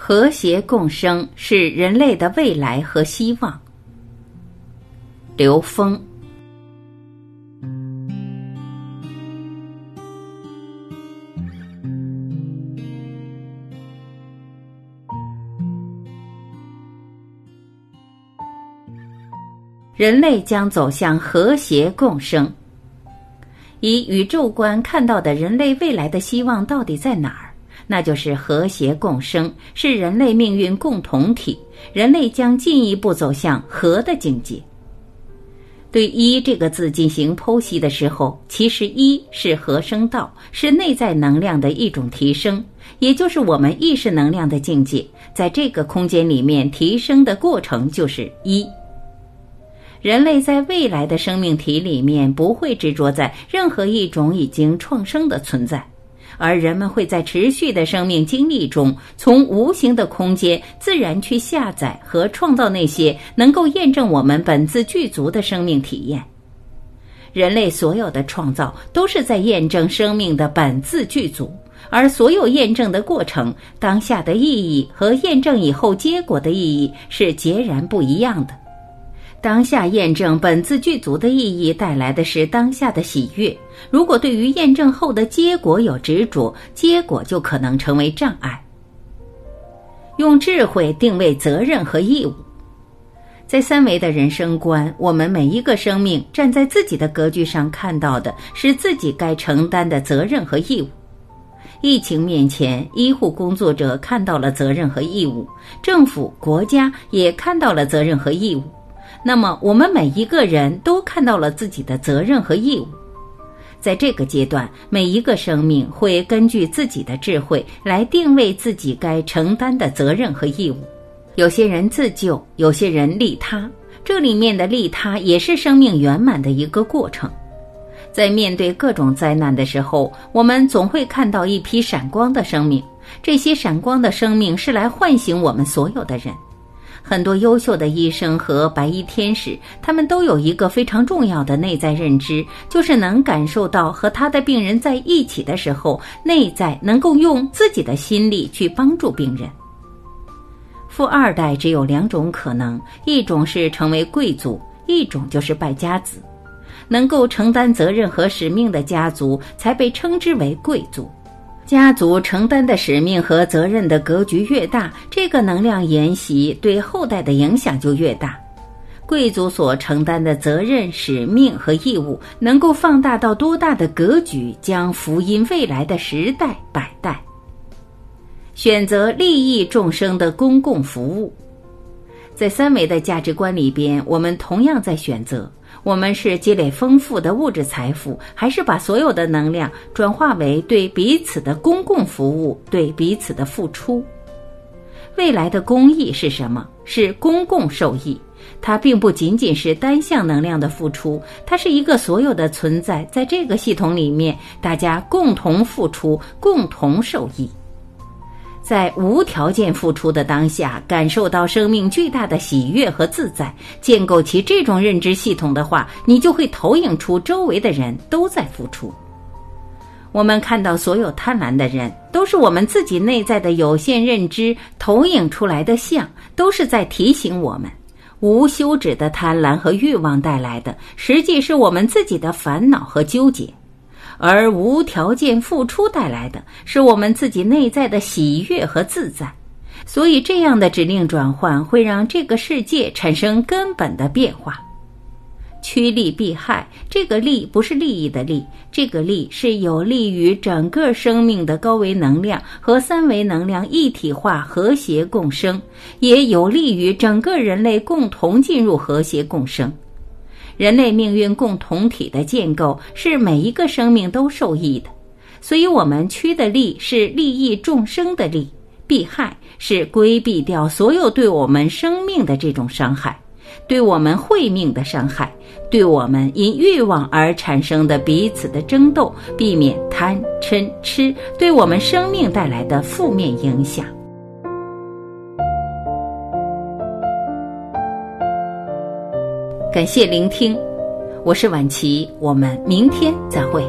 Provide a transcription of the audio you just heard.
和谐共生是人类的未来和希望。刘峰。人类将走向和谐共生。以宇宙观看到的人类未来的希望到底在哪儿？那就是和谐共生，是人类命运共同体。人类将进一步走向和的境界。对“一”这个字进行剖析的时候，其实“一”是和生道，是内在能量的一种提升，也就是我们意识能量的境界。在这个空间里面提升的过程就是一。人类在未来的生命体里面不会执着在任何一种已经创生的存在。而人们会在持续的生命经历中，从无形的空间自然去下载和创造那些能够验证我们本自具足的生命体验。人类所有的创造都是在验证生命的本自具足，而所有验证的过程，当下的意义和验证以后结果的意义是截然不一样的。当下验证本自具足的意义带来的是当下的喜悦。如果对于验证后的结果有执着，结果就可能成为障碍。用智慧定位责任和义务，在三维的人生观，我们每一个生命站在自己的格局上看到的是自己该承担的责任和义务。疫情面前，医护工作者看到了责任和义务，政府、国家也看到了责任和义务。那么，我们每一个人都看到了自己的责任和义务。在这个阶段，每一个生命会根据自己的智慧来定位自己该承担的责任和义务。有些人自救，有些人利他。这里面的利他也是生命圆满的一个过程。在面对各种灾难的时候，我们总会看到一批闪光的生命。这些闪光的生命是来唤醒我们所有的人。很多优秀的医生和白衣天使，他们都有一个非常重要的内在认知，就是能感受到和他的病人在一起的时候，内在能够用自己的心力去帮助病人。富二代只有两种可能，一种是成为贵族，一种就是败家子。能够承担责任和使命的家族，才被称之为贵族。家族承担的使命和责任的格局越大，这个能量沿袭对后代的影响就越大。贵族所承担的责任、使命和义务，能够放大到多大的格局，将福音未来的时代百代。选择利益众生的公共服务，在三维的价值观里边，我们同样在选择。我们是积累丰富的物质财富，还是把所有的能量转化为对彼此的公共服务、对彼此的付出？未来的公益是什么？是公共受益。它并不仅仅是单向能量的付出，它是一个所有的存在，在这个系统里面，大家共同付出，共同受益。在无条件付出的当下，感受到生命巨大的喜悦和自在，建构起这种认知系统的话，你就会投影出周围的人都在付出。我们看到所有贪婪的人，都是我们自己内在的有限认知投影出来的像，都是在提醒我们，无休止的贪婪和欲望带来的，实际是我们自己的烦恼和纠结。而无条件付出带来的是我们自己内在的喜悦和自在，所以这样的指令转换会让这个世界产生根本的变化。趋利避害，这个利不是利益的利，这个利是有利于整个生命的高维能量和三维能量一体化、和谐共生，也有利于整个人类共同进入和谐共生。人类命运共同体的建构是每一个生命都受益的，所以我们趋的利是利益众生的利，避害是规避掉所有对我们生命的这种伤害，对我们慧命的伤害，对我们因欲望而产生的彼此的争斗，避免贪嗔痴对我们生命带来的负面影响。感谢聆听，我是晚琪，我们明天再会。